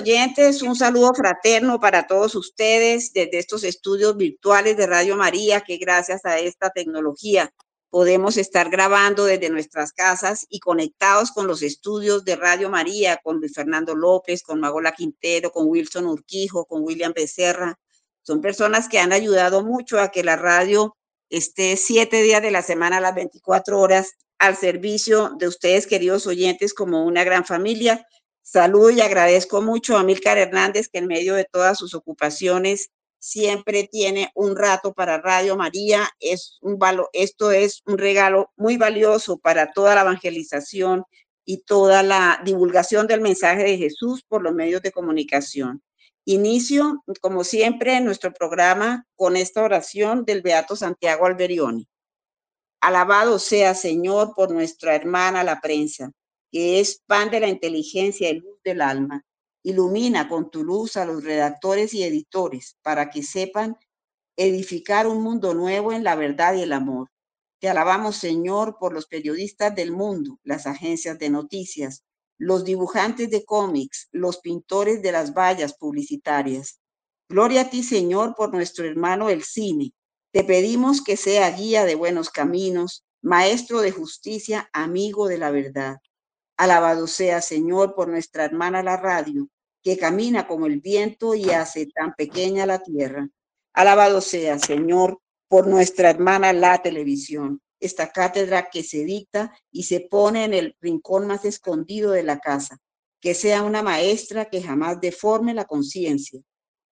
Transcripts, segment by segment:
Oyentes, un saludo fraterno para todos ustedes desde estos estudios virtuales de Radio María, que gracias a esta tecnología podemos estar grabando desde nuestras casas y conectados con los estudios de Radio María, con Luis Fernando López, con Magola Quintero, con Wilson Urquijo, con William Becerra. Son personas que han ayudado mucho a que la radio esté siete días de la semana a las 24 horas al servicio de ustedes, queridos oyentes, como una gran familia Saludo y agradezco mucho a Milcar Hernández, que en medio de todas sus ocupaciones siempre tiene un rato para Radio María. Es un esto es un regalo muy valioso para toda la evangelización y toda la divulgación del mensaje de Jesús por los medios de comunicación. Inicio, como siempre, nuestro programa con esta oración del Beato Santiago Alberioni. Alabado sea, Señor, por nuestra hermana la prensa que es pan de la inteligencia y luz del alma. Ilumina con tu luz a los redactores y editores para que sepan edificar un mundo nuevo en la verdad y el amor. Te alabamos, Señor, por los periodistas del mundo, las agencias de noticias, los dibujantes de cómics, los pintores de las vallas publicitarias. Gloria a ti, Señor, por nuestro hermano el cine. Te pedimos que sea guía de buenos caminos, maestro de justicia, amigo de la verdad. Alabado sea, Señor, por nuestra hermana la radio, que camina como el viento y hace tan pequeña la tierra. Alabado sea, Señor, por nuestra hermana la televisión, esta cátedra que se dicta y se pone en el rincón más escondido de la casa. Que sea una maestra que jamás deforme la conciencia,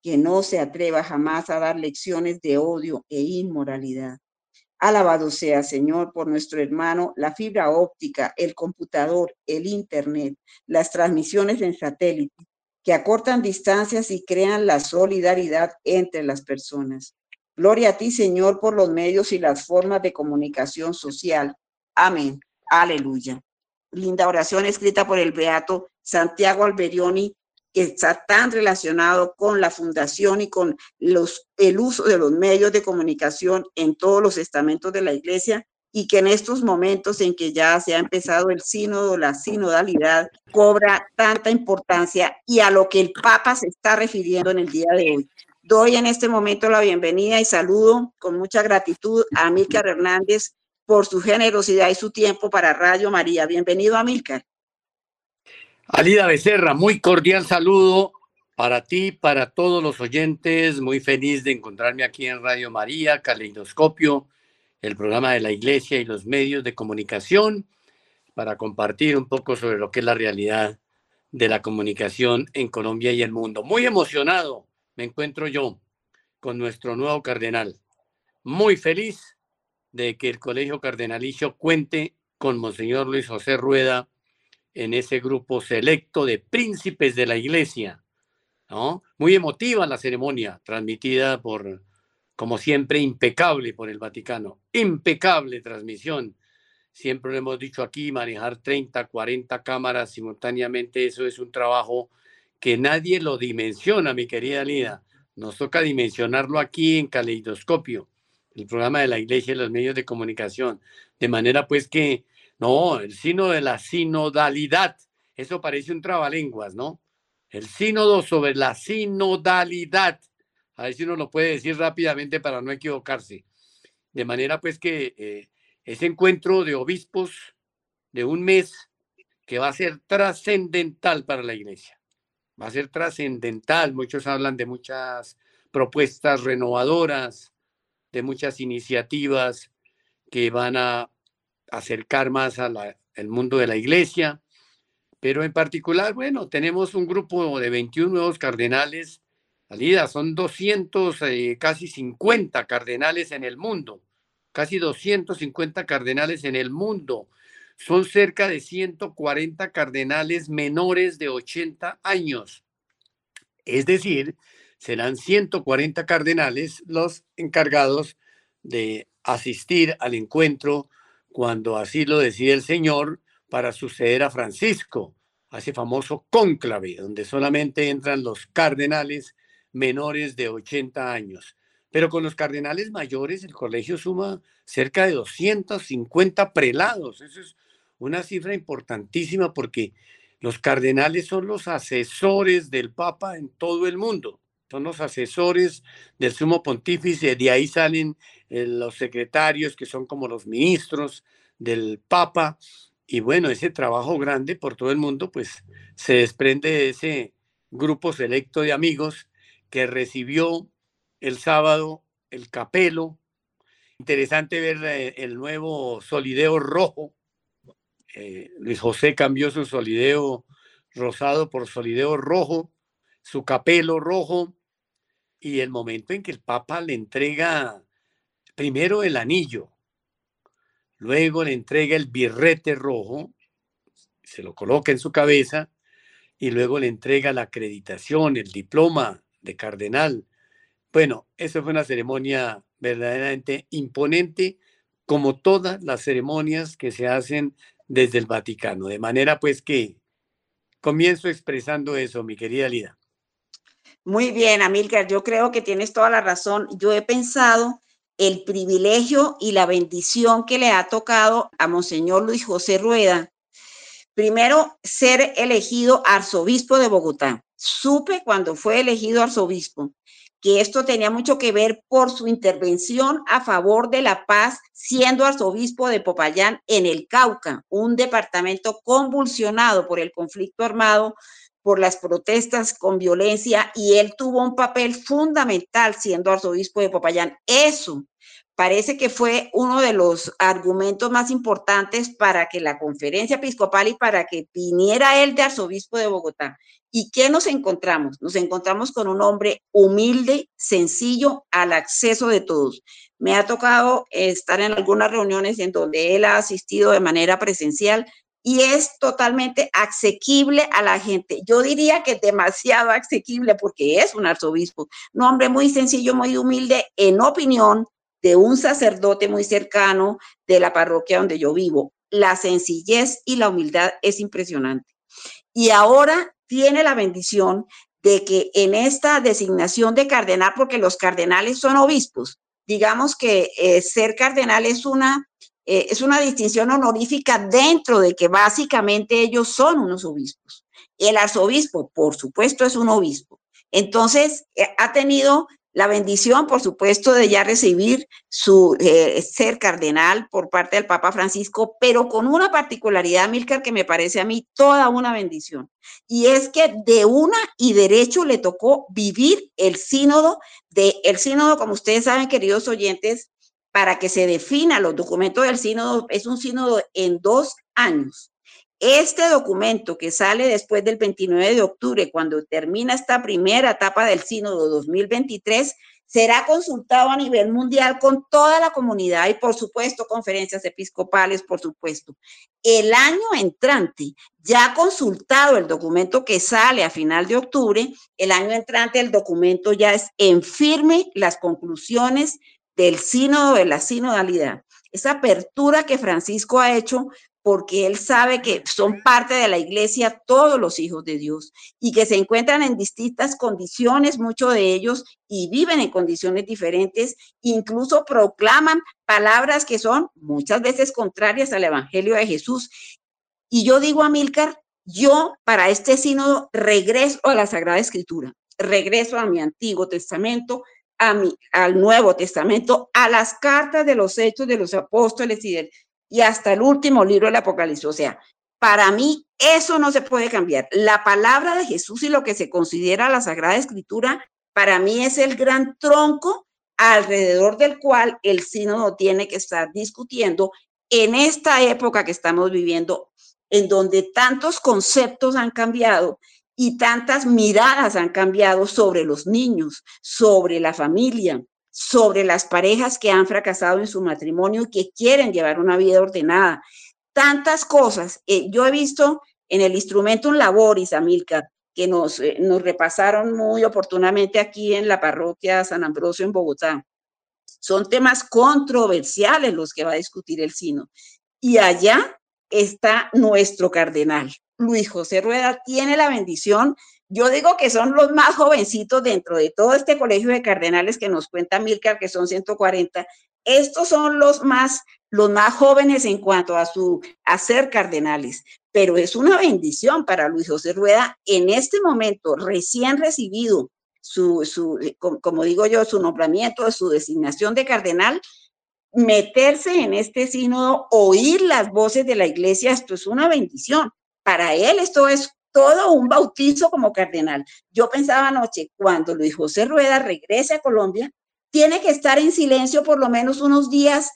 que no se atreva jamás a dar lecciones de odio e inmoralidad. Alabado sea, Señor, por nuestro hermano, la fibra óptica, el computador, el Internet, las transmisiones en satélite, que acortan distancias y crean la solidaridad entre las personas. Gloria a ti, Señor, por los medios y las formas de comunicación social. Amén. Aleluya. Linda oración escrita por el beato Santiago Alberioni que está tan relacionado con la fundación y con los, el uso de los medios de comunicación en todos los estamentos de la iglesia y que en estos momentos en que ya se ha empezado el sínodo, la sinodalidad, cobra tanta importancia y a lo que el Papa se está refiriendo en el día de hoy. Doy en este momento la bienvenida y saludo con mucha gratitud a Amílcar Hernández por su generosidad y su tiempo para Radio María. Bienvenido, Amílcar. Alida Becerra, muy cordial saludo para ti, para todos los oyentes. Muy feliz de encontrarme aquí en Radio María, Caleidoscopio, el programa de la Iglesia y los medios de comunicación, para compartir un poco sobre lo que es la realidad de la comunicación en Colombia y el mundo. Muy emocionado me encuentro yo con nuestro nuevo cardenal. Muy feliz de que el Colegio Cardenalicio cuente con Monseñor Luis José Rueda en ese grupo selecto de príncipes de la iglesia. Muy emotiva la ceremonia, transmitida por, como siempre, impecable por el Vaticano. Impecable transmisión. Siempre lo hemos dicho aquí, manejar 30, 40 cámaras simultáneamente, eso es un trabajo que nadie lo dimensiona, mi querida Lida. Nos toca dimensionarlo aquí en Caleidoscopio, el programa de la iglesia y los medios de comunicación. De manera pues que no, el sínodo de la sinodalidad. Eso parece un trabalenguas, ¿no? El sínodo sobre la sinodalidad. A ver si uno lo puede decir rápidamente para no equivocarse. De manera pues que eh, ese encuentro de obispos de un mes que va a ser trascendental para la iglesia. Va a ser trascendental. Muchos hablan de muchas propuestas renovadoras, de muchas iniciativas que van a acercar más al mundo de la iglesia, pero en particular, bueno, tenemos un grupo de 21 nuevos cardenales. Alida, son 200, eh, casi 50 cardenales en el mundo, casi 250 cardenales en el mundo. Son cerca de 140 cardenales menores de 80 años. Es decir, serán 140 cardenales los encargados de asistir al encuentro cuando así lo decide el Señor para suceder a Francisco, a famoso cónclave, donde solamente entran los cardenales menores de 80 años. Pero con los cardenales mayores el colegio suma cerca de 250 prelados. Eso es una cifra importantísima porque Los cardenales son los asesores del Papa en todo el mundo, son los asesores del sumo pontífice, de ahí salen eh, los secretarios que son como los ministros del Papa. Y bueno, ese trabajo grande por todo el mundo, pues se desprende de ese grupo selecto de amigos que recibió el sábado el capelo. Interesante ver eh, el nuevo solideo rojo. Eh, Luis José cambió su solideo rosado por solideo rojo, su capelo rojo, y el momento en que el Papa le entrega primero el anillo, luego le entrega el birrete rojo, se lo coloca en su cabeza, y luego le entrega la acreditación, el diploma de cardenal. Bueno, eso fue una ceremonia verdaderamente imponente, como todas las ceremonias que se hacen desde el Vaticano. De manera pues que comienzo expresando eso, mi querida Lida. Muy bien, Amílcar, yo creo que tienes toda la razón. Yo he pensado el privilegio y la bendición que le ha tocado a Monseñor Luis José Rueda Primero, ser elegido arzobispo de Bogotá. Supe cuando fue elegido arzobispo que esto tenía mucho que ver por su intervención a favor de la paz, siendo arzobispo de Popayán en el Cauca, un departamento convulsionado por el conflicto armado, por las protestas con violencia, y él tuvo un papel fundamental siendo arzobispo de Popayán. Eso parece que fue uno de los argumentos más importantes para que la conferencia episcopal y para que viniera él de arzobispo de Bogotá. ¿Y qué nos encontramos? Nos encontramos con un hombre humilde, sencillo, al acceso de todos. Me ha tocado estar en algunas reuniones en donde él ha asistido de manera presencial y es totalmente asequible a la gente. Yo diría que demasiado asequible porque es un arzobispo, un hombre muy sencillo, muy humilde en opinión, de un sacerdote muy cercano de la parroquia donde yo vivo. La sencillez y la humildad es impresionante. Y ahora tiene la bendición de que en esta designación de cardenal, porque los cardenales son obispos, digamos que eh, ser cardenal es una, eh, es una distinción honorífica dentro de que básicamente ellos son unos obispos. El arzobispo, por supuesto, es un obispo. Entonces, eh, ha tenido la bendición, por supuesto, de ya recibir su eh, ser cardenal por parte del Papa Francisco, pero con una particularidad, Milcar, que me parece a mí toda una bendición. Y es que de una y derecho le tocó vivir el sínodo, de, el sínodo, como ustedes saben, queridos oyentes, para que se defina los documentos del sínodo, es un sínodo en dos años. Este documento que sale después del 29 de octubre, cuando termina esta primera etapa del Sínodo 2023, será consultado a nivel mundial con toda la comunidad y por supuesto conferencias episcopales, por supuesto. El año entrante, ya consultado el documento que sale a final de octubre, el año entrante el documento ya es en firme las conclusiones del sínodo de la sinodalidad. Esa apertura que Francisco ha hecho porque él sabe que son parte de la iglesia todos los hijos de Dios y que se encuentran en distintas condiciones, muchos de ellos, y viven en condiciones diferentes, incluso proclaman palabras que son muchas veces contrarias al Evangelio de Jesús. Y yo digo a Milcar, yo para este sínodo regreso a la Sagrada Escritura, regreso a mi Antiguo Testamento, a mi, al Nuevo Testamento, a las cartas de los hechos de los apóstoles y del y hasta el último libro del Apocalipsis. O sea, para mí eso no se puede cambiar. La palabra de Jesús y lo que se considera la Sagrada Escritura, para mí es el gran tronco alrededor del cual el sínodo tiene que estar discutiendo en esta época que estamos viviendo, en donde tantos conceptos han cambiado y tantas miradas han cambiado sobre los niños, sobre la familia, sobre las parejas que han fracasado en su matrimonio y que quieren llevar una vida ordenada. Tantas cosas. Eh, yo he visto en el instrumento un laboris, Amilcar, que nos, eh, nos repasaron muy oportunamente aquí en la parroquia San Ambrosio en Bogotá. Son temas controversiales los que va a discutir el Sino. Y allá está nuestro cardenal. Luis José Rueda tiene la bendición yo digo que son los más jovencitos dentro de todo este colegio de cardenales que nos cuenta Milcar, que son 140. Estos son los más, los más jóvenes en cuanto a su ser cardenales. pero es una bendición para Luis José Rueda en este momento recién recibido su, su como digo yo, su nombramiento, su designación de cardenal, meterse en este sínodo, oír las voces de la iglesia, esto es una bendición. Para él esto es todo un bautizo como cardenal. Yo pensaba anoche, cuando Luis José Rueda regrese a Colombia, tiene que estar en silencio por lo menos unos días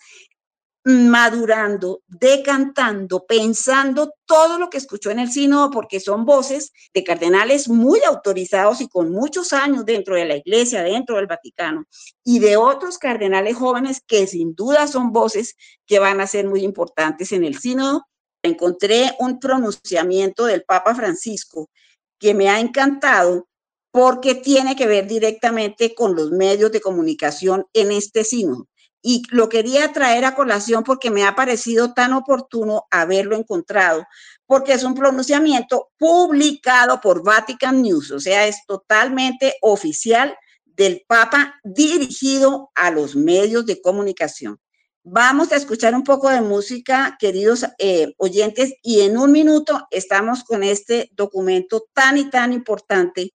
madurando, decantando, pensando todo lo que escuchó en el sínodo, porque son voces de cardenales muy autorizados y con muchos años dentro de la iglesia, dentro del Vaticano, y de otros cardenales jóvenes que sin duda son voces que van a ser muy importantes en el sínodo. Encontré un pronunciamiento del Papa Francisco que me ha encantado porque tiene que ver directamente con los medios de comunicación en este sínodo y lo quería traer a colación porque me ha parecido tan oportuno haberlo encontrado, porque es un pronunciamiento publicado por Vatican News, o sea, es totalmente oficial del Papa dirigido a los medios de comunicación. Vamos a escuchar un poco de música, queridos eh, oyentes, y en un minuto estamos con este documento tan y tan importante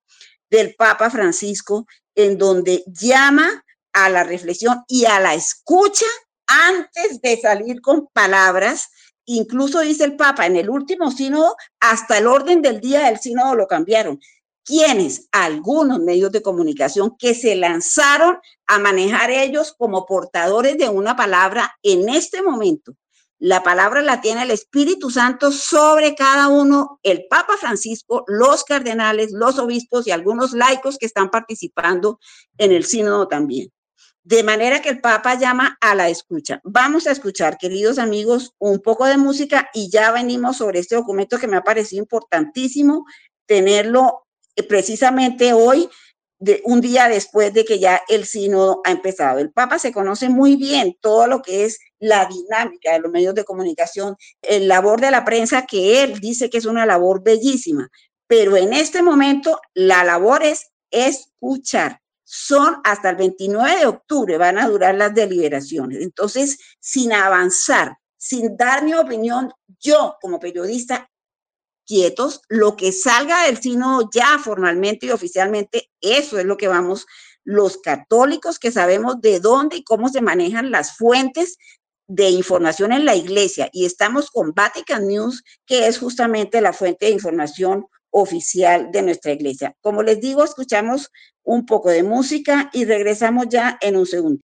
del Papa Francisco, en donde llama a la reflexión y a la escucha antes de salir con palabras. Incluso dice el Papa, en el último sínodo, hasta el orden del día del sínodo lo cambiaron. ¿Quiénes? Algunos medios de comunicación que se lanzaron a manejar ellos como portadores de una palabra en este momento. La palabra la tiene el Espíritu Santo sobre cada uno, el Papa Francisco, los cardenales, los obispos y algunos laicos que están participando en el sínodo también. De manera que el Papa llama a la escucha. Vamos a escuchar, queridos amigos, un poco de música y ya venimos sobre este documento que me ha parecido importantísimo tenerlo precisamente hoy, de, un día después de que ya el sínodo ha empezado. El Papa se conoce muy bien todo lo que es la dinámica de los medios de comunicación, el labor de la prensa que él dice que es una labor bellísima, pero en este momento la labor es escuchar son hasta el 29 de octubre, van a durar las deliberaciones. Entonces, sin avanzar, sin dar mi opinión, yo como periodista, quietos, lo que salga del sínodo ya formalmente y oficialmente, eso es lo que vamos los católicos que sabemos de dónde y cómo se manejan las fuentes de información en la iglesia y estamos con Vatican News, que es justamente la fuente de información oficial de nuestra iglesia. Como les digo, escuchamos un poco de música y regresamos ya en un segundo.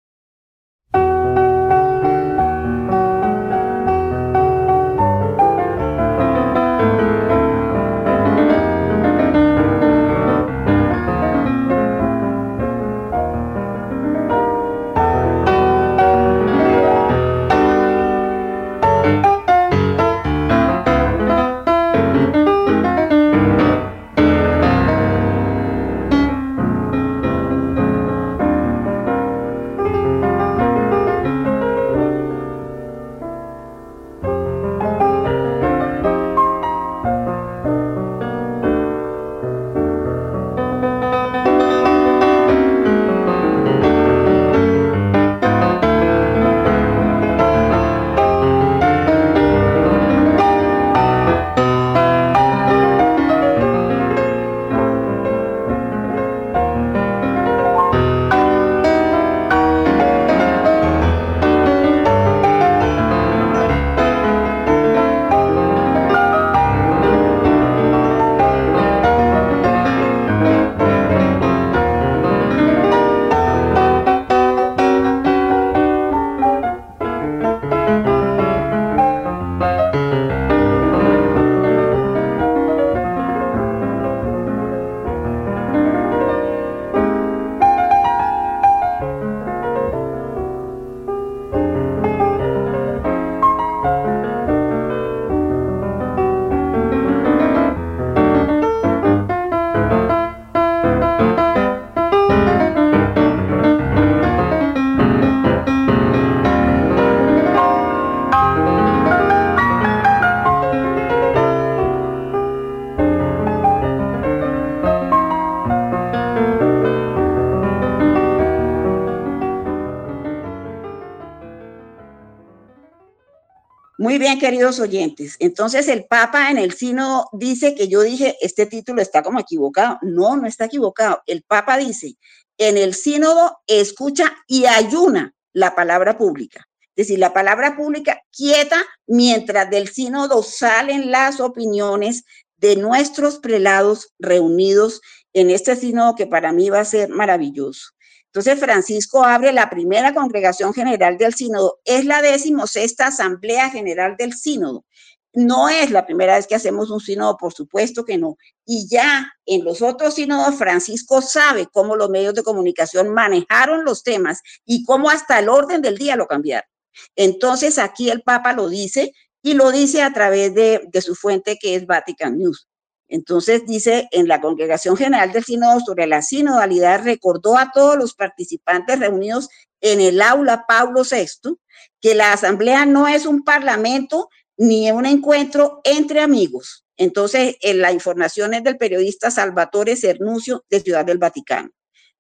Bien, queridos oyentes. Entonces el Papa en el sínodo dice que yo dije, este título está como equivocado. No, no está equivocado. El Papa dice, en el sínodo escucha y ayuna la palabra pública. Es decir, la palabra pública quieta mientras del sínodo salen las opiniones de nuestros prelados reunidos en este sínodo que para mí va a ser maravilloso. Entonces, Francisco abre la primera congregación general del sínodo. Es la decimosexta asamblea general del sínodo. No es la primera vez que hacemos un sínodo, por supuesto que no. Y ya en los otros sínodos, Francisco sabe cómo los medios de comunicación manejaron los temas y cómo hasta el orden del día lo cambiaron. Entonces, aquí el Papa lo dice y lo dice a través de, de su fuente que es Vatican News. Entonces dice, en la Congregación General del Sínodo sobre la sinodalidad, recordó a todos los participantes reunidos en el aula Pablo VI que la asamblea no es un parlamento ni un encuentro entre amigos. Entonces, en la información es del periodista Salvatore Cernuncio de Ciudad del Vaticano.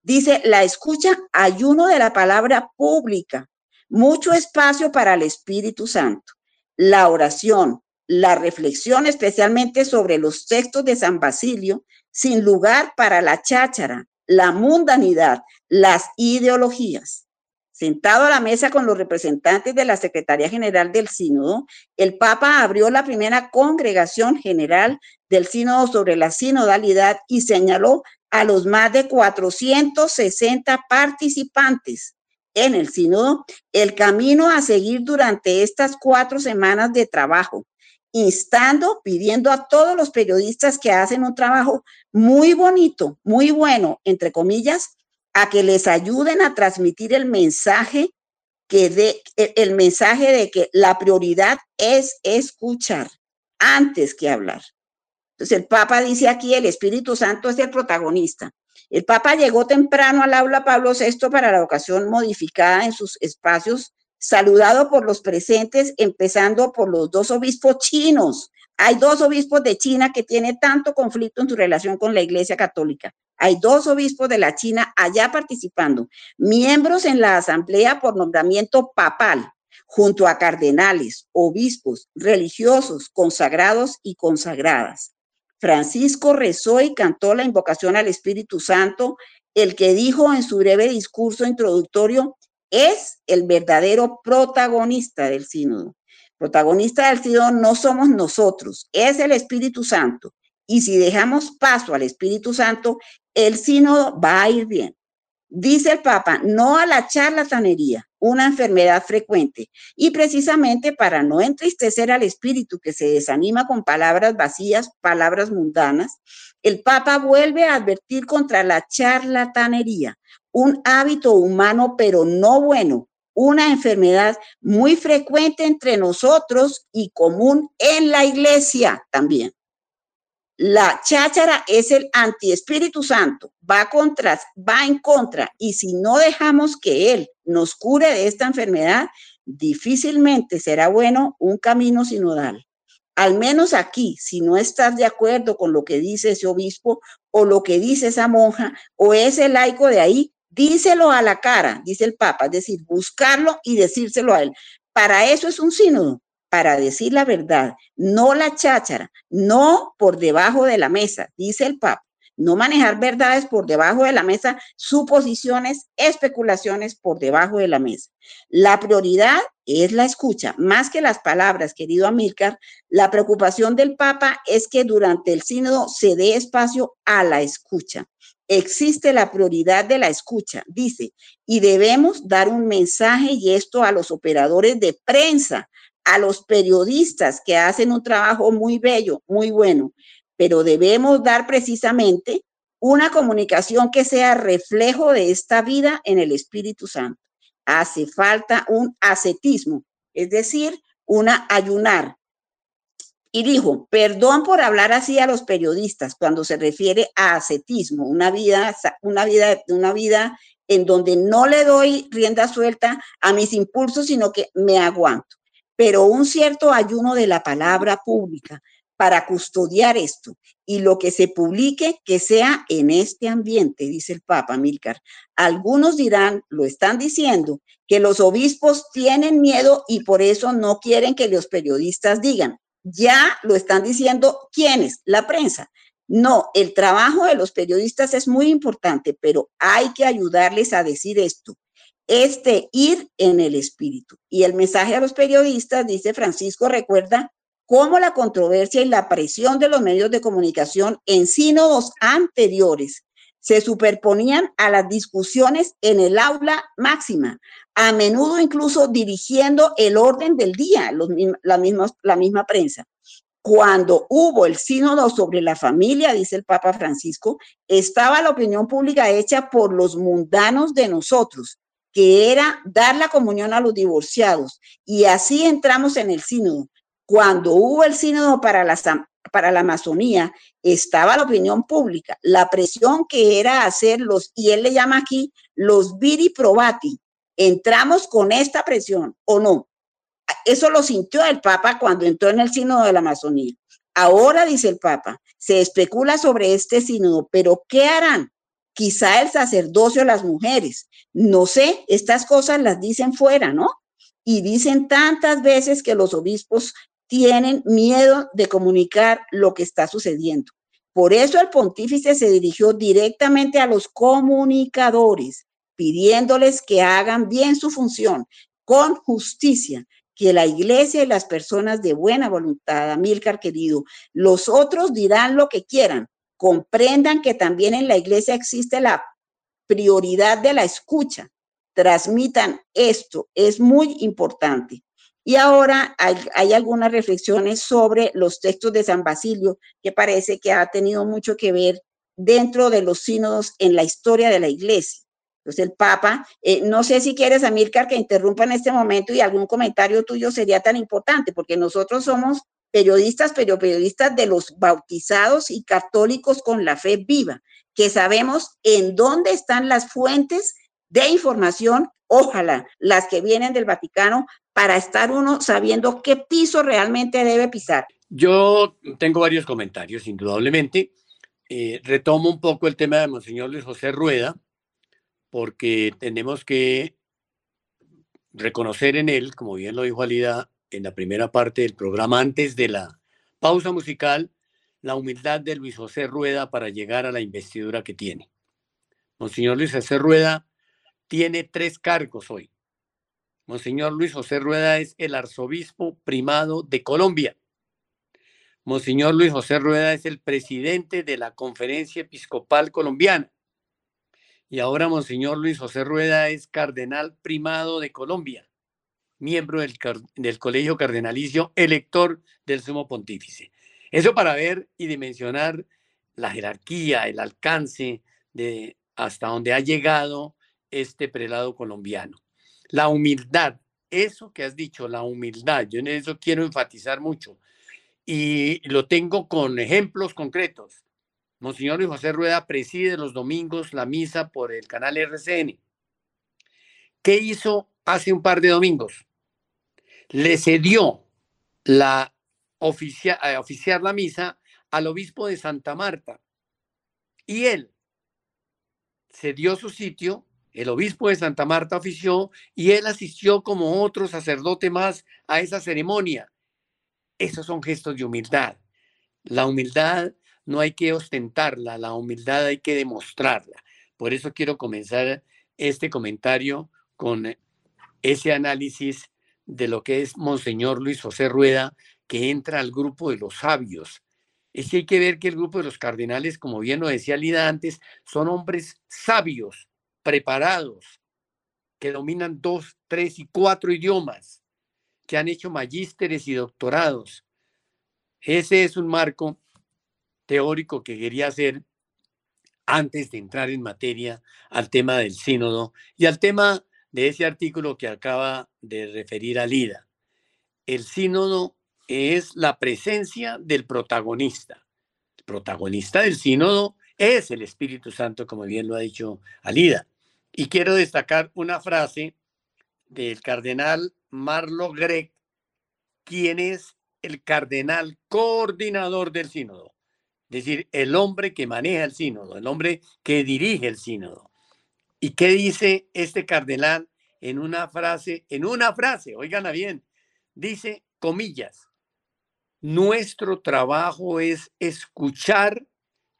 Dice, la escucha ayuno de la palabra pública, mucho espacio para el Espíritu Santo, la oración, la reflexión especialmente sobre los textos de San Basilio, sin lugar para la cháchara, la mundanidad, las ideologías. Sentado a la mesa con los representantes de la Secretaría General del Sínodo, el Papa abrió la primera congregación general del Sínodo sobre la sinodalidad y señaló a los más de 460 participantes en el Sínodo el camino a seguir durante estas cuatro semanas de trabajo, instando, pidiendo a todos los periodistas que hacen un trabajo muy bonito, muy bueno, entre comillas, a que les ayuden a transmitir el mensaje que de, el mensaje de que la prioridad es escuchar antes que hablar. Entonces el Papa dice aquí, el Espíritu Santo es el protagonista. El Papa llegó temprano al aula Pablo VI para la ocasión modificada en sus espacios saludado por los presentes, empezando por los dos obispos chinos. Hay dos obispos de China que tienen tanto conflicto en su relación con la Iglesia Católica. Hay dos obispos de la China allá participando, miembros en la asamblea por nombramiento papal, junto a cardenales, obispos, religiosos, consagrados y consagradas. Francisco rezó y cantó la invocación al Espíritu Santo, el que dijo en su breve discurso introductorio, es el verdadero protagonista del sínodo. Protagonista del sínodo no somos nosotros, es el Espíritu Santo. Y si dejamos paso al Espíritu Santo, el sínodo va a ir bien. Dice el Papa, no a la charlatanería, una enfermedad frecuente, y precisamente para no entristecer al espíritu que se desanima con palabras vacías, palabras mundanas, el Papa vuelve a advertir contra la charlatanería, un hábito humano pero no bueno, una enfermedad muy frecuente entre nosotros y común en la iglesia también. La cháchara es el anti-espíritu santo, va, contra, va en contra y si no dejamos que él nos cure de esta enfermedad, difícilmente será bueno un camino sinodal. Al menos aquí, si no estás de acuerdo con lo que dice ese obispo o lo que dice esa monja o ese laico de ahí, díselo a la cara, dice el Papa, es decir, buscarlo y decírselo a él. Para eso es un sínodo, para decir la verdad, no la cháchara, no por debajo de la mesa, dice el Papa. No manejar verdades por debajo de la mesa, suposiciones, especulaciones por debajo de la mesa. La prioridad es la escucha, más que las palabras, querido Amílcar. La preocupación del Papa es que durante el sínodo se dé espacio a la escucha existe la prioridad de la escucha, dice, y debemos dar un mensaje y esto a los operadores de prensa, a los periodistas que hacen un trabajo muy bello, muy bueno, pero debemos dar precisamente una comunicación que sea reflejo de esta vida en el Espíritu Santo. Hace falta un ascetismo, es decir, una ayunar, y dijo, perdón por hablar así a los periodistas cuando se refiere a ascetismo, una vida, una vida, una vida en donde no le doy rienda suelta a mis impulsos, sino que me aguanto. Pero un cierto ayuno de la palabra pública, para custodiar esto y lo que se publique que sea en este ambiente, dice el Papa Milcar. Algunos dirán, lo están diciendo, que los obispos tienen miedo y por eso no quieren que los periodistas digan. Ya lo están diciendo quiénes, la prensa. No, el trabajo de los periodistas es muy importante, pero hay que ayudarles a decir esto. Este ir en el espíritu. Y el mensaje a los periodistas, dice Francisco, recuerda cómo la controversia y la presión de los medios de comunicación en sínodos anteriores se superponían a las discusiones en el aula máxima, a menudo incluso dirigiendo el orden del día, la, misma, la misma prensa. Cuando hubo el sínodo sobre la familia, dice el Papa Francisco, estaba la opinión pública hecha por los mundanos de nosotros, que era dar la comunión a los divorciados. Y así entramos en el sínodo. Cuando hubo el sínodo para la, para la Amazonía, estaba la opinión pública, la presión que era hacer los, y él le llama aquí los viri probati. ¿Entramos con esta presión o no? Eso lo sintió el Papa cuando entró en el sínodo de la Amazonía. Ahora, dice el Papa, se especula sobre este sínodo, pero ¿qué harán? Quizá el sacerdocio, las mujeres. No sé, estas cosas las dicen fuera, ¿no? Y dicen tantas veces que los obispos tienen miedo de comunicar lo que está sucediendo. Por eso el pontífice se dirigió directamente a los comunicadores, pidiéndoles que hagan bien su función con justicia, que la iglesia y las personas de buena voluntad, Amílcar querido, los otros dirán lo que quieran, comprendan que también en la iglesia existe la prioridad de la escucha, transmitan esto, es muy importante. Y ahora hay, algunas reflexiones sobre los textos de San Basilio que parece que ha tenido mucho que ver dentro de los sínodos en la historia de la iglesia. Entonces el Papa, eh, no sé si quieres, Amílcar, que interrumpa en este momento y algún comentario tuyo sería tan importante, porque nosotros somos periodistas, pero periodistas de los bautizados y católicos con la fe viva, que sabemos en dónde están las fuentes de información, ojalá las que vienen del Vaticano, para estar uno sabiendo qué piso realmente debe pisar. Yo tengo varios comentarios, indudablemente. Eh, retomo un poco el tema de Monseñor Luis José Rueda, porque tenemos que reconocer en él, como bien lo dijo Alida en la primera parte del programa, antes de la pausa musical, la humildad de Luis José Rueda para llegar a la investidura que tiene. Monseñor Luis José Rueda tiene tres cargos hoy. Monseñor Luis José Rueda es el arzobispo primado de Colombia. Monseñor Luis José Rueda es el presidente de la Conferencia Episcopal Colombiana. Y ahora Monseñor Luis José Rueda es cardenal primado de Colombia, miembro del, del Colegio Cardenalicio, elector del Sumo Pontífice. Eso para ver y dimensionar la jerarquía, el alcance de hasta donde ha llegado este prelado colombiano. La humildad, eso que has dicho, la humildad, yo en eso quiero enfatizar mucho y lo tengo con ejemplos concretos. Monseñor José Rueda preside los domingos la misa por el canal RCN. ¿Qué hizo hace un par de domingos? Le cedió la oficia, eh, oficiar la misa al obispo de Santa Marta y él cedió su sitio el obispo de Santa Marta ofició y él asistió como otro sacerdote más a esa ceremonia. Esos son gestos de humildad. La humildad no hay que ostentarla, la humildad hay que demostrarla. Por eso quiero comenzar este comentario con ese análisis de lo que es Monseñor Luis José Rueda, que entra al grupo de los sabios. Es que hay que ver que el grupo de los cardenales, como bien lo decía Lida antes, son hombres sabios, preparados, que dominan dos, tres y cuatro idiomas, que han hecho magísteres y doctorados. Ese es un marco teórico que quería hacer antes de entrar en materia al tema del sínodo y al tema de ese artículo que acaba de referir a Lida. El sínodo es la presencia del protagonista. El protagonista del sínodo es el Espíritu Santo, como bien lo ha dicho Alida. Y quiero destacar una frase del cardenal Marlo Greg, quien es el cardenal coordinador del sínodo, es decir, el hombre que maneja el sínodo, el hombre que dirige el sínodo. ¿Y qué dice este cardenal en una frase? En una frase, oiganla bien, dice, comillas, nuestro trabajo es escuchar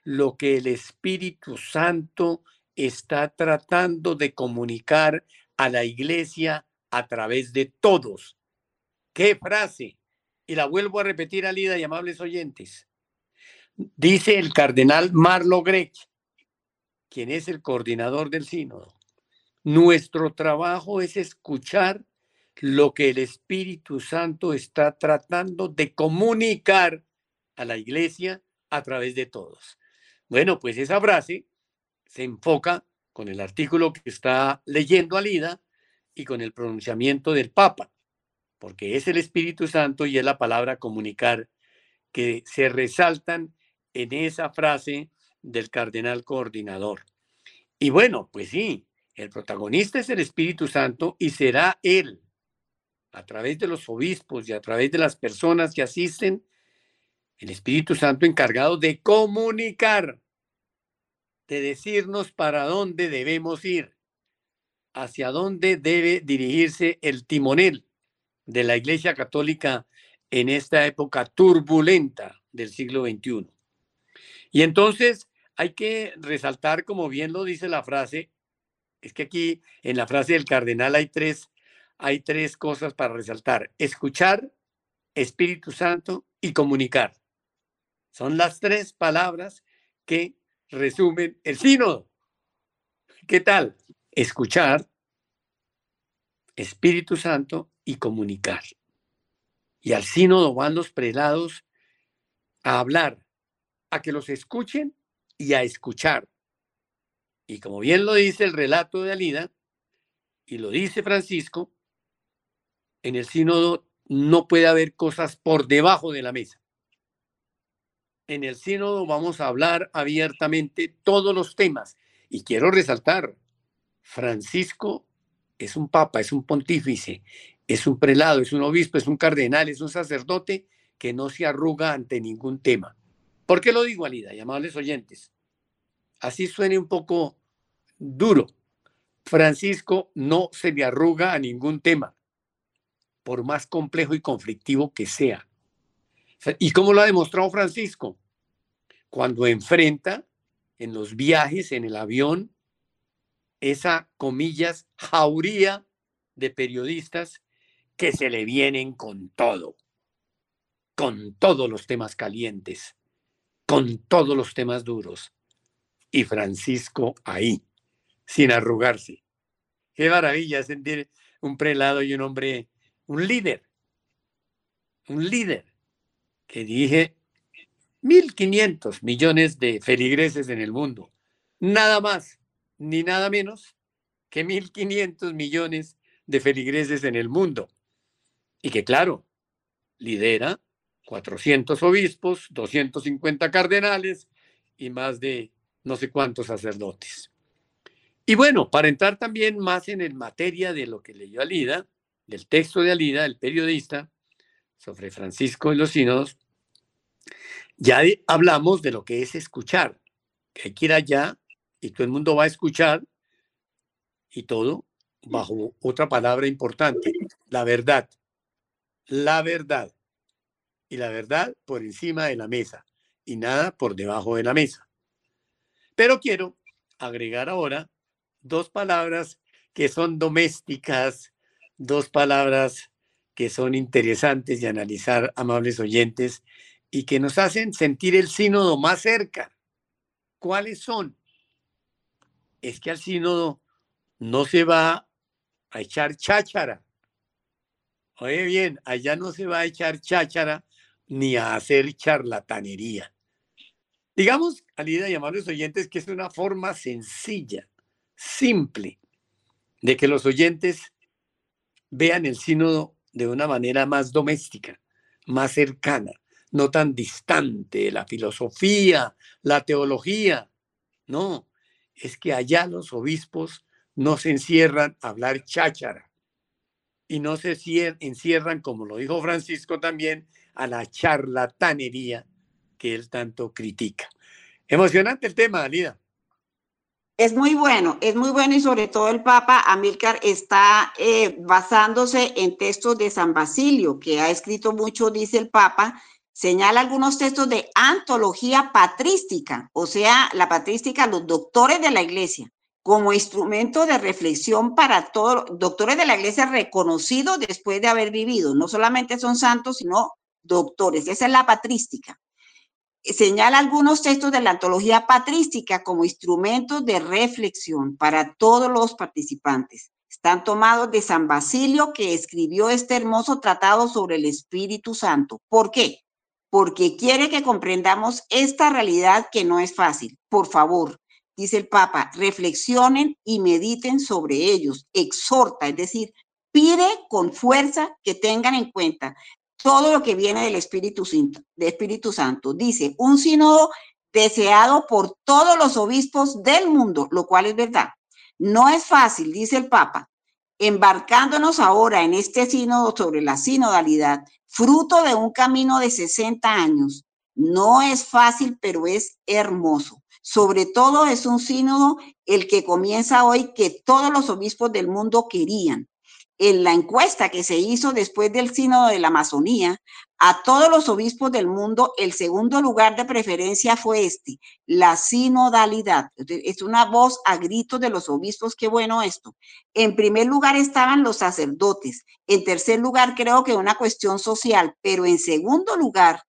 lo que el Espíritu Santo está tratando de comunicar a la iglesia a través de todos. ¿Qué frase? Y la vuelvo a repetir, Alida y amables oyentes. Dice el cardenal Marlo Grech, quien es el coordinador del sínodo. Nuestro trabajo es escuchar lo que el Espíritu Santo está tratando de comunicar a la iglesia a través de todos. Bueno, pues esa frase se enfoca con el artículo que está leyendo Alida y con el pronunciamiento del Papa, porque es el Espíritu Santo y es la palabra comunicar que se resaltan en esa frase del cardenal coordinador. Y bueno, pues sí, el protagonista es el Espíritu Santo y será Él, a través de los obispos y a través de las personas que asisten, el Espíritu Santo encargado de comunicar, de decirnos para dónde debemos ir, hacia dónde debe dirigirse el timonel de la Iglesia Católica en esta época turbulenta del siglo XXI. Y entonces hay que resaltar, como bien lo dice la frase, es que aquí en la frase del cardenal hay tres, hay tres cosas para resaltar. Escuchar, Espíritu Santo y comunicar. Son las tres palabras que resumen el sínodo. ¿Qué tal? Escuchar, Espíritu Santo y comunicar. Y al sínodo van los prelados a hablar, a que los escuchen y a escuchar. Y como bien lo dice el relato de Alida, y lo dice Francisco, en el sínodo no puede haber cosas por debajo de la mesa. En el sínodo vamos a hablar abiertamente todos los temas. Y quiero resaltar, Francisco es un papa, es un pontífice, es un prelado, es un obispo, es un cardenal, es un sacerdote que no se arruga ante ningún tema. ¿Por qué lo digo, Alida y amables oyentes? Así suene un poco duro. Francisco no se le arruga a ningún tema, por más complejo y conflictivo que sea. ¿Y cómo lo ha demostrado Francisco? Cuando enfrenta en los viajes, en el avión, esa, comillas, jauría de periodistas que se le vienen con todo, con todos los temas calientes, con todos los temas duros. Y Francisco ahí, sin arrugarse. Qué maravilla sentir un prelado y un hombre, un líder, un líder que dije 1.500 millones de feligreses en el mundo. Nada más ni nada menos que 1.500 millones de feligreses en el mundo. Y que claro, lidera 400 obispos, 250 cardenales y más de no sé cuántos sacerdotes. Y bueno, para entrar también más en el materia de lo que leyó Alida, del texto de Alida, el periodista, sobre Francisco y los sínodos, ya hablamos de lo que es escuchar, que hay que ir allá y todo el mundo va a escuchar y todo bajo otra palabra importante, la verdad. La verdad y la verdad por encima de la mesa y nada por debajo de la mesa. Pero quiero agregar ahora dos palabras que son domésticas, dos palabras que son interesantes de analizar, amables oyentes, y que nos hacen sentir el sínodo más cerca. ¿Cuáles son? Es que al sínodo no se va a echar cháchara. Oye bien, allá no se va a echar cháchara ni a hacer charlatanería. Digamos, Alida y amables oyentes, que es una forma sencilla, simple, de que los oyentes vean el sínodo de una manera más doméstica, más cercana, no tan distante, la filosofía, la teología. No, es que allá los obispos no se encierran a hablar cháchara. y no se encierran, como lo dijo Francisco también, a la charlatanería que él tanto critica. Emocionante el tema, Alida. Es muy bueno, es muy bueno y sobre todo el Papa Amílcar está eh, basándose en textos de San Basilio, que ha escrito mucho, dice el Papa, señala algunos textos de antología patrística, o sea, la patrística, los doctores de la iglesia, como instrumento de reflexión para todos, doctores de la iglesia reconocidos después de haber vivido, no solamente son santos, sino doctores, esa es la patrística señala algunos textos de la antología patrística como instrumentos de reflexión para todos los participantes. Están tomados de San Basilio, que escribió este hermoso tratado sobre el Espíritu Santo. ¿Por qué? Porque quiere que comprendamos esta realidad que no es fácil. Por favor, dice el Papa, reflexionen y mediten sobre ellos. Exhorta, es decir, pide con fuerza que tengan en cuenta todo lo que viene del Espíritu Espíritu Santo. Dice, un sínodo deseado por todos los obispos del mundo, lo cual es verdad. No es fácil, dice el Papa, embarcándonos ahora en este sínodo sobre la sinodalidad, fruto de un camino de 60 años. No es fácil, pero es hermoso. Sobre todo es un sínodo el que comienza hoy que todos los obispos del mundo querían en la encuesta que se hizo después del sínodo de la Amazonía, a todos los obispos del mundo, el segundo lugar de preferencia fue este, la sinodalidad. Es una voz a gritos de los obispos, qué bueno esto. En primer lugar estaban los sacerdotes, en tercer lugar creo que una cuestión social, pero en segundo lugar,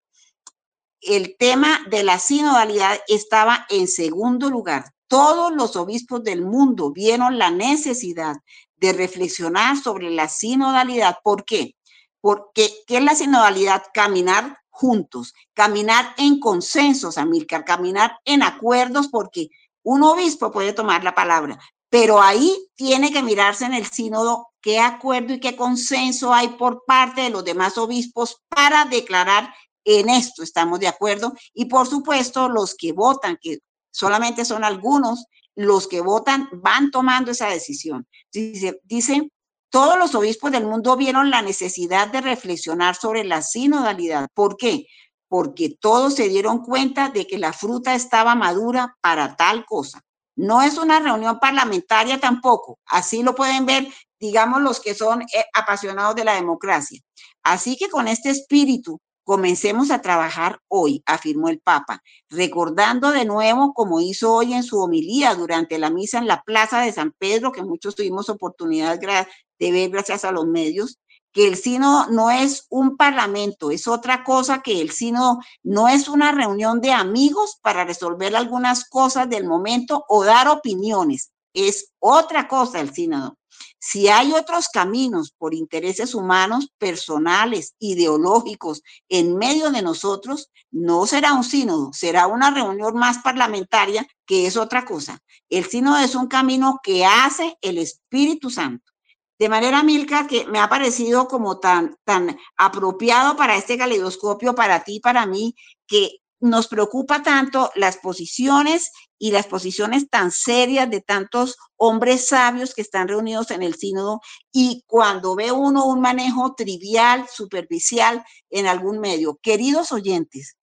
el tema de la sinodalidad estaba en segundo lugar. Todos los obispos del mundo vieron la necesidad de reflexionar sobre la sinodalidad. ¿Por qué? Porque, ¿qué es la sinodalidad? Caminar juntos, caminar en consensos, Amílcar, caminar en acuerdos, porque un obispo puede tomar la palabra, pero ahí tiene que mirarse en el sínodo qué acuerdo y qué consenso hay por parte de los demás obispos para declarar en esto estamos de acuerdo y por supuesto los que votan, que solamente son algunos, los que votan van tomando esa decisión. Dice, dice, todos los obispos del mundo vieron la necesidad de reflexionar sobre la sinodalidad. ¿Por qué? Porque todos se dieron cuenta de que la fruta estaba madura para tal cosa. No es una reunión parlamentaria tampoco. Así lo pueden ver, digamos, los que son eh, apasionados de la democracia. Así que con este espíritu Comencemos a trabajar hoy, afirmó el Papa, recordando de nuevo, como hizo hoy en su homilía durante la misa en la Plaza de San Pedro, que muchos tuvimos oportunidad de ver gracias a los medios, que el sínodo no es un parlamento, es otra cosa que el sínodo no es una reunión de amigos para resolver algunas cosas del momento o dar opiniones, es otra cosa el sínodo. Si hay otros caminos por intereses humanos, personales, ideológicos en medio de nosotros, no será un sínodo, será una reunión más parlamentaria que es otra cosa. El sínodo es un camino que hace el Espíritu Santo. De manera, Milka, que me ha parecido como tan, tan apropiado para este caleidoscopio, para ti, para mí, que nos preocupa tanto las posiciones y las posiciones tan serias de tantos hombres sabios que están reunidos en el sínodo y cuando ve uno un manejo trivial, superficial en algún medio. Queridos oyentes,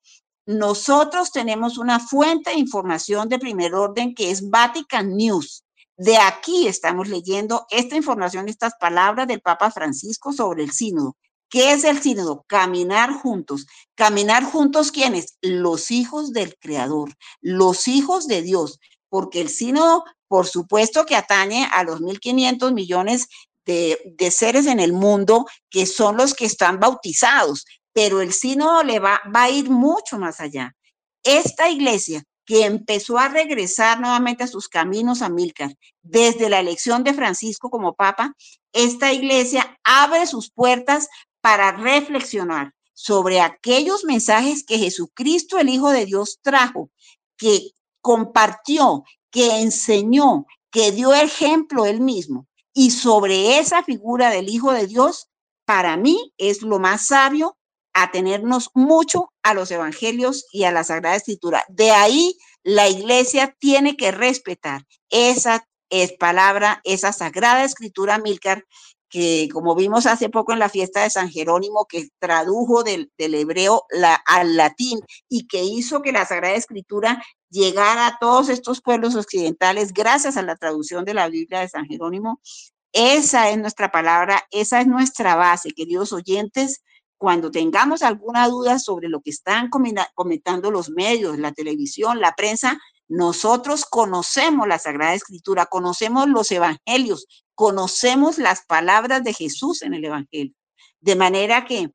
nosotros tenemos una fuente de información de primer orden que es Vatican News. De aquí estamos leyendo esta información, estas palabras del Papa Francisco sobre el sínodo. ¿Qué es el sínodo? Caminar juntos. Caminar juntos, ¿quiénes? Los hijos del Creador, los hijos de Dios, porque el sínodo, por supuesto que atañe a los 1.500 millones de, de, seres en el mundo, que son los que están bautizados, pero el sínodo le va, va a ir mucho más allá. Esta iglesia que empezó a regresar nuevamente a sus caminos a Milcar desde la elección de Francisco como papa, esta iglesia abre sus puertas para reflexionar sobre aquellos mensajes que Jesucristo, el Hijo de Dios, trajo, que compartió, que enseñó, que dio ejemplo él mismo. Y sobre esa figura del Hijo de Dios, para mí es lo más sabio atenernos mucho a los evangelios y a la Sagrada Escritura. De ahí la iglesia tiene que respetar esa es palabra, esa Sagrada Escritura, Milcar, que como vimos hace poco en la fiesta de San Jerónimo, que tradujo del, hebreo al latín y que hizo que la Sagrada Escritura llegara a todos estos pueblos occidentales gracias a la traducción de la Biblia de San Jerónimo. Esa es nuestra palabra, esa es nuestra base, queridos oyentes. Cuando tengamos alguna duda sobre lo que están comentando los medios, la televisión, la prensa, nosotros conocemos la Sagrada Escritura, conocemos los evangelios, conocemos las palabras de Jesús en el evangelio. De manera que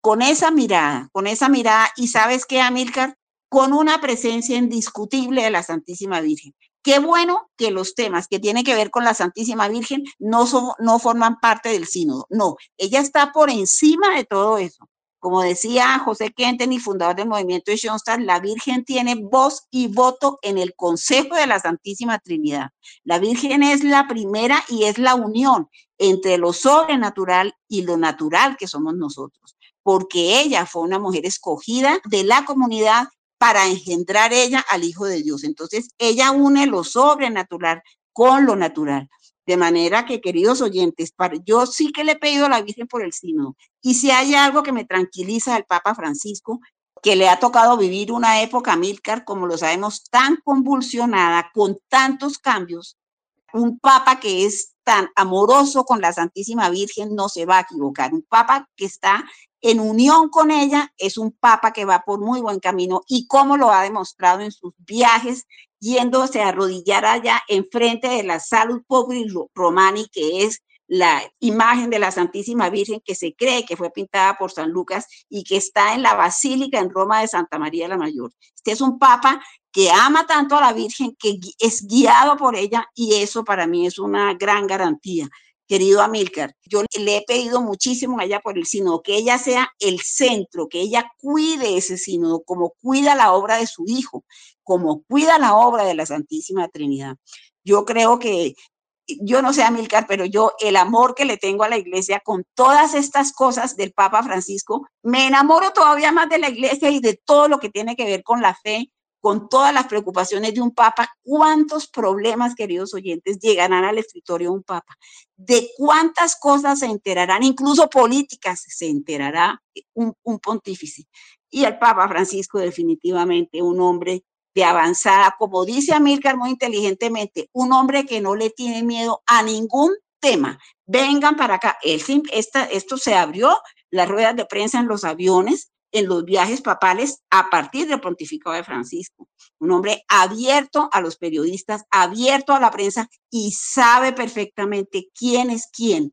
con esa mirada, con esa mirada, y sabes qué, Amílcar, con una presencia indiscutible de la Santísima Virgen. Qué bueno que los temas que tienen que ver con la Santísima Virgen no, son, no forman parte del sínodo. No, ella está por encima de todo eso. Como decía José Kenton, fundador del movimiento de Schoenstatt, la Virgen tiene voz y voto en el Consejo de la Santísima Trinidad. La Virgen es la primera y es la unión entre lo sobrenatural y lo natural que somos nosotros, porque ella fue una mujer escogida de la comunidad para engendrar ella al Hijo de Dios. Entonces, ella une lo sobrenatural con lo natural. De manera que, queridos oyentes, yo sí que le he pedido a la Virgen por el sínodo. Y si hay algo que me tranquiliza del Papa Francisco, que le ha tocado vivir una época, Milcar, como lo sabemos, tan convulsionada, con tantos cambios, un papa que es tan amoroso con la Santísima Virgen no se va a equivocar. Un papa que está en unión con ella es un papa que va por muy buen camino y como lo ha demostrado en sus viajes yéndose a arrodillar allá enfrente de la Salud Populi Romani, que es la imagen de la Santísima Virgen que se cree que fue pintada por San Lucas y que está en la Basílica en Roma de Santa María la Mayor. Este es un papa que ama tanto a la Virgen, que es guiado por ella y eso para mí es una gran garantía. Querido Amílcar, yo le he pedido muchísimo a ella por el sínodo, que ella sea el centro, que ella cuide ese sínodo, como cuida la obra de su hijo, como cuida la obra de la Santísima Trinidad. Yo creo que, yo no sé, Amílcar, pero yo el amor que le tengo a la iglesia con todas estas cosas del Papa Francisco, me enamoro todavía más de la iglesia y de todo lo que tiene que ver con la fe, con todas las preocupaciones de un papa, ¿cuántos problemas, queridos oyentes, llegarán al escritorio de un papa? ¿De cuántas cosas se enterarán, incluso políticas, se enterará un, pontífice? Y el Papa Francisco definitivamente un hombre de avanzada, como dice Amílcar muy inteligentemente, un hombre que no le tiene miedo a ningún tema. Vengan para acá. esto se abrió, las ruedas de prensa en los aviones, en los viajes papales a partir del pontificado de Francisco. Un hombre abierto a los periodistas, abierto a la prensa y sabe perfectamente quién es quién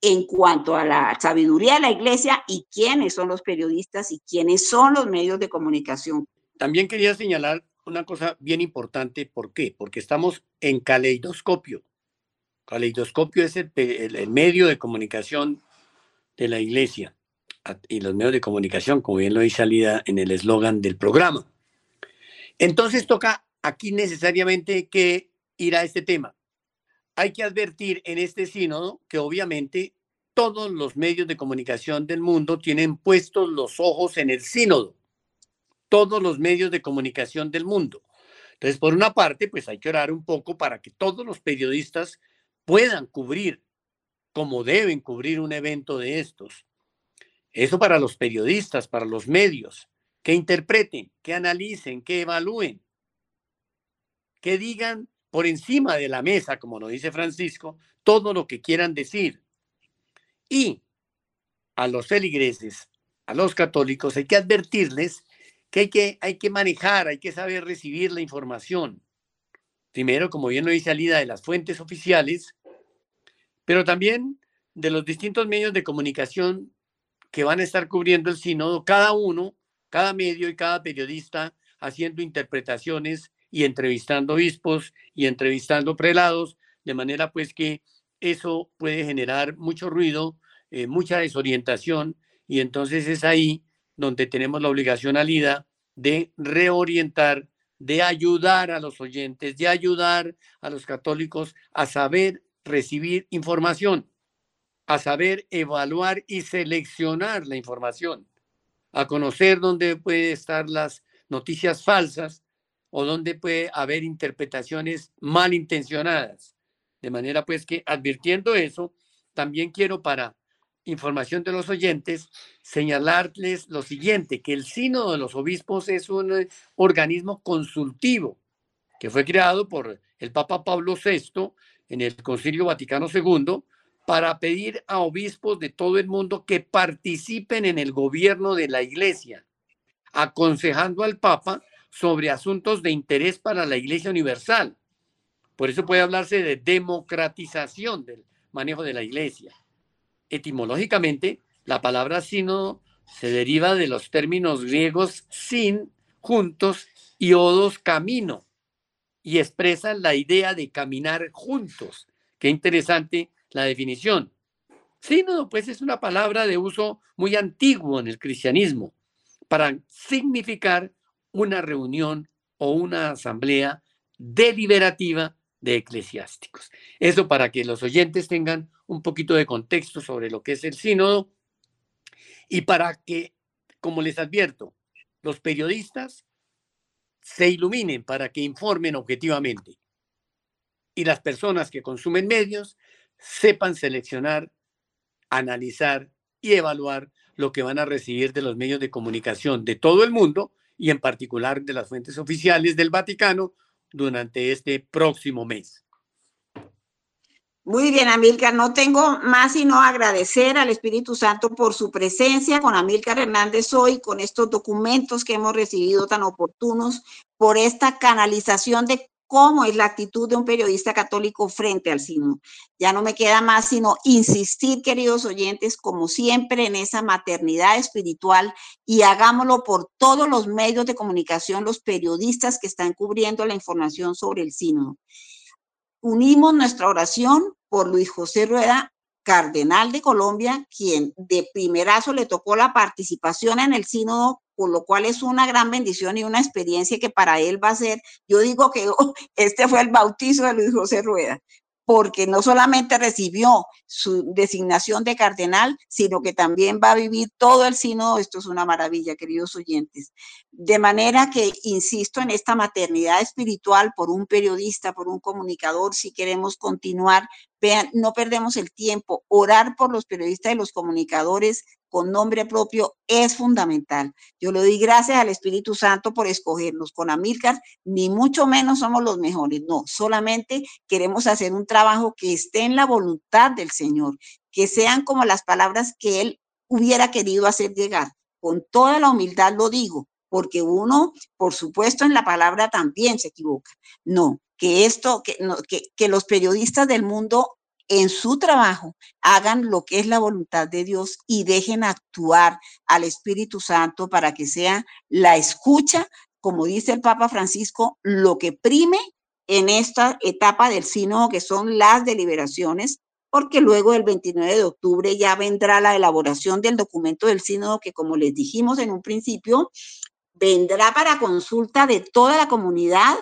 en cuanto a la sabiduría de la iglesia y quiénes son los periodistas y quiénes son los medios de comunicación. También quería señalar una cosa bien importante. ¿Por qué? Porque estamos en caleidoscopio. Caleidoscopio es el medio de comunicación de la iglesia y los medios de comunicación, como bien lo dice salida en el eslogan del programa. Entonces toca aquí necesariamente que ir a este tema. Hay que advertir en este sínodo que obviamente todos los medios de comunicación del mundo tienen puestos los ojos en el sínodo. Todos los medios de comunicación del mundo. Entonces, por una parte, pues hay que orar un poco para que todos los periodistas puedan cubrir como deben cubrir un evento de estos. Eso para los periodistas, para los medios, que interpreten, que analicen, que evalúen, que digan por encima de la mesa, como nos dice Francisco, todo lo que quieran decir. Y a los feligreses, a los católicos, hay que advertirles que hay que, hay que manejar, hay que saber recibir la información. Primero, como bien lo dice Alida, de las fuentes oficiales, pero también de los distintos medios de comunicación que van a estar cubriendo el sínodo, cada uno, cada medio y cada periodista haciendo interpretaciones y entrevistando obispos y entrevistando prelados, de manera pues que eso puede generar mucho ruido, eh, mucha desorientación, y entonces es ahí donde tenemos la obligación alida de reorientar, de ayudar a los oyentes, de ayudar a los católicos a saber recibir información a saber evaluar y seleccionar la información, a conocer dónde puede estar las noticias falsas o dónde puede haber interpretaciones malintencionadas. De manera pues que advirtiendo eso, también quiero para información de los oyentes señalarles lo siguiente, que el Sínodo de los Obispos es un eh, organismo consultivo que fue creado por el Papa Pablo VI en el Concilio Vaticano II para pedir a obispos de todo el mundo que participen en el gobierno de la Iglesia, aconsejando al Papa sobre asuntos de interés para la Iglesia Universal. Por eso puede hablarse de democratización del manejo de la Iglesia. Etimológicamente, la palabra sínodo se deriva de los términos griegos sin, juntos, y odos, camino, y expresa la idea de caminar juntos. Qué interesante la definición. Sínodo, pues, es una palabra de uso muy antiguo en el cristianismo para significar una reunión o una asamblea deliberativa de eclesiásticos. Eso para que los oyentes tengan un poquito de contexto sobre lo que es el sínodo y para que, como les advierto, los periodistas se iluminen para que informen objetivamente y las personas que consumen medios sepan seleccionar, analizar y evaluar lo que van a recibir de los medios de comunicación de todo el mundo y en particular de las fuentes oficiales del Vaticano durante este próximo mes. Muy bien, Amílcar. No tengo más sino agradecer al Espíritu Santo por su presencia con Amílcar Hernández hoy, con estos documentos que hemos recibido tan oportunos, por esta canalización de cómo es la actitud de un periodista católico frente al sino. Ya no me queda más sino insistir, queridos oyentes, como siempre, en esa maternidad espiritual y hagámoslo por todos los medios de comunicación, los periodistas que están cubriendo la información sobre el sino. Unimos nuestra oración por Luis José Rueda cardenal de Colombia, quien de primerazo le tocó la participación en el sínodo, por lo cual es una gran bendición y una experiencia que para él va a ser, yo digo que este fue el bautizo de Luis José Rueda, porque no solamente recibió su designación de cardenal, sino que también va a vivir todo el sínodo. Esto es una maravilla, queridos oyentes. De manera que insisto en esta maternidad espiritual por un periodista, por un comunicador, si queremos continuar, vean, no perdemos el tiempo. Orar por los periodistas y los comunicadores con nombre propio es fundamental. Yo le doy gracias al Espíritu Santo por escogernos. Con Amílcar, ni mucho menos somos los mejores, no, solamente queremos hacer un trabajo que esté en la voluntad del Señor, que sean como las palabras que Él hubiera querido hacer llegar. Con toda la humildad lo digo, porque uno, por supuesto, en la palabra también se equivoca. No, que esto, que, los periodistas del mundo en su trabajo hagan lo que es la voluntad de Dios y dejen actuar al Espíritu Santo para que sea la escucha, como dice el Papa Francisco, lo que prime en esta etapa del sínodo, que son las deliberaciones, porque luego el 29 de octubre ya vendrá la elaboración del documento del sínodo, que como les dijimos en un principio, vendrá para consulta de toda la comunidad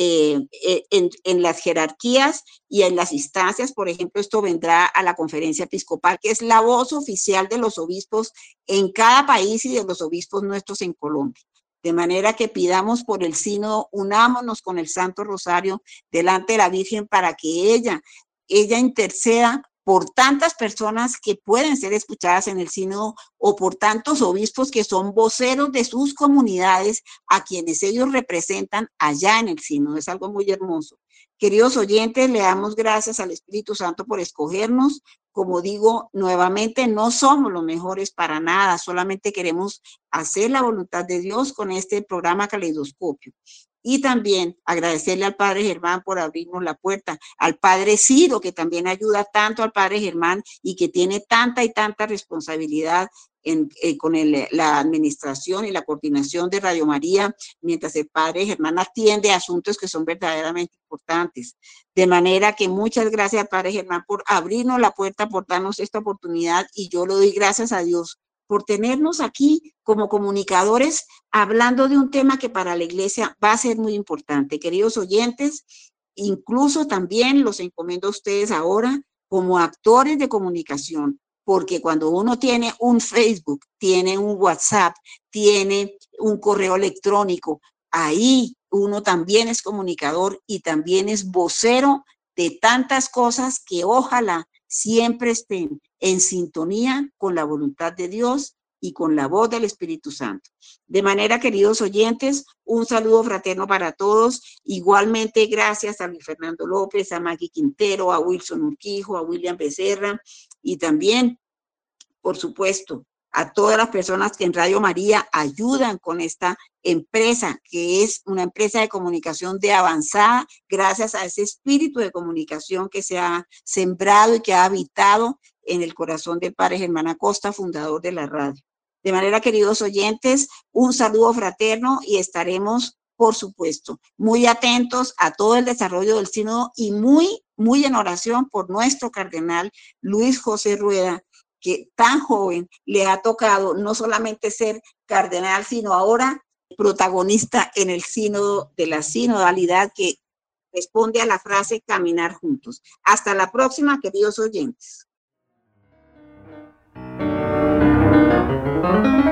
eh, eh, en, las jerarquías y en las instancias, por ejemplo, esto vendrá a la conferencia episcopal, que es la voz oficial de los obispos en cada país y de los obispos nuestros en Colombia. De manera que pidamos por el sínodo, unámonos con el Santo Rosario delante de la Virgen para que ella, ella interceda por tantas personas que pueden ser escuchadas en el sínodo o por tantos obispos que son voceros de sus comunidades a quienes ellos representan allá en el sínodo. Es algo muy hermoso. Queridos oyentes, le damos gracias al Espíritu Santo por escogernos. Como digo nuevamente, no somos los mejores para nada, solamente queremos hacer la voluntad de Dios con este programa Caleidoscopio. Y también agradecerle al Padre Germán por abrirnos la puerta, al Padre Ciro, que también ayuda tanto al Padre Germán y que tiene tanta y tanta responsabilidad en, eh, con la administración y la coordinación de Radio María, mientras el Padre Germán atiende asuntos que son verdaderamente importantes. De manera que muchas gracias Padre Germán por abrirnos la puerta, por darnos esta oportunidad y yo le doy gracias a Dios por tenernos aquí como comunicadores hablando de un tema que para la iglesia va a ser muy importante. Queridos oyentes, incluso también los encomiendo a ustedes ahora como actores de comunicación, porque cuando uno tiene un Facebook, tiene un WhatsApp, tiene un correo electrónico, ahí uno también es comunicador y también es vocero de tantas cosas que ojalá siempre estén en sintonía con la voluntad de Dios y con la voz del Espíritu Santo. De manera, queridos oyentes, un saludo fraterno para todos. Igualmente, gracias a Luis Fernando López, a Maggie Quintero, a Wilson Urquijo, a William Becerra y también, por supuesto, a todas las personas que en Radio María ayudan con esta empresa, que es una empresa de comunicación de avanzada, gracias a ese espíritu de comunicación que se ha sembrado y que ha habitado en el corazón del padre Germán Acosta, fundador de la radio. De manera, queridos oyentes, un saludo fraterno y estaremos, por supuesto, muy atentos a todo el desarrollo del sínodo y muy, muy en oración por nuestro cardenal Luis José Rueda, que tan joven le ha tocado no solamente ser cardenal, sino ahora protagonista en el sínodo de la sinodalidad que responde a la frase caminar juntos. Hasta la próxima, queridos oyentes. Thank you.